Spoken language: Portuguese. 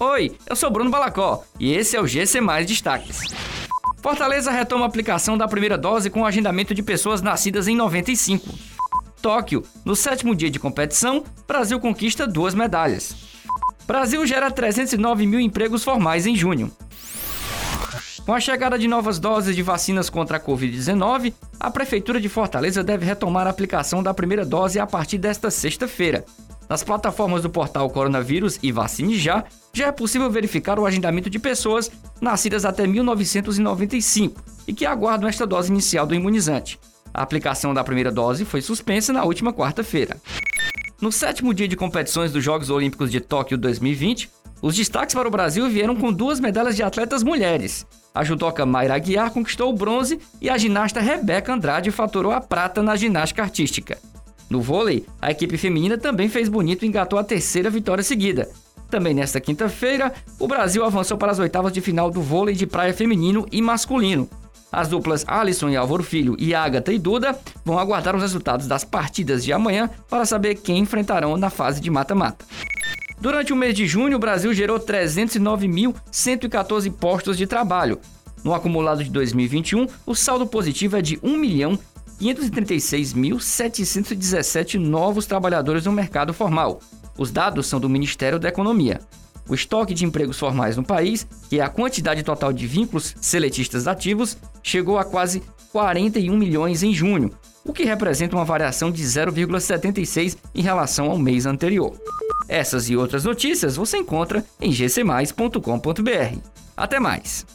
Oi, eu sou Bruno Balacó e esse é o GC Mais Destaques. Fortaleza retoma a aplicação da primeira dose com agendamento de pessoas nascidas em 95. Tóquio, no sétimo dia de competição, Brasil conquista duas medalhas. Brasil gera 309 mil empregos formais em junho. Com a chegada de novas doses de vacinas contra a Covid-19, a Prefeitura de Fortaleza deve retomar a aplicação da primeira dose a partir desta sexta-feira. Nas plataformas do portal Coronavírus e Vacine Já, já é possível verificar o agendamento de pessoas nascidas até 1995 e que aguardam esta dose inicial do imunizante. A aplicação da primeira dose foi suspensa na última quarta-feira. No sétimo dia de competições dos Jogos Olímpicos de Tóquio 2020, os destaques para o Brasil vieram com duas medalhas de atletas mulheres. A judoca Mayra Aguiar conquistou o bronze e a ginasta Rebeca Andrade faturou a prata na ginástica artística. No vôlei, a equipe feminina também fez bonito e engatou a terceira vitória seguida. Também nesta quinta-feira, o Brasil avançou para as oitavas de final do vôlei de praia feminino e masculino. As duplas Alisson e Álvaro Filho e Agatha e Duda vão aguardar os resultados das partidas de amanhã para saber quem enfrentarão na fase de mata-mata. Durante o mês de junho, o Brasil gerou 309.114 postos de trabalho. No acumulado de 2021, o saldo positivo é de 1.536.717 novos trabalhadores no mercado formal. Os dados são do Ministério da Economia. O estoque de empregos formais no país, que é a quantidade total de vínculos seletistas ativos, chegou a quase 41 milhões em junho, o que representa uma variação de 0,76 em relação ao mês anterior. Essas e outras notícias você encontra em gcmais.com.br. Até mais!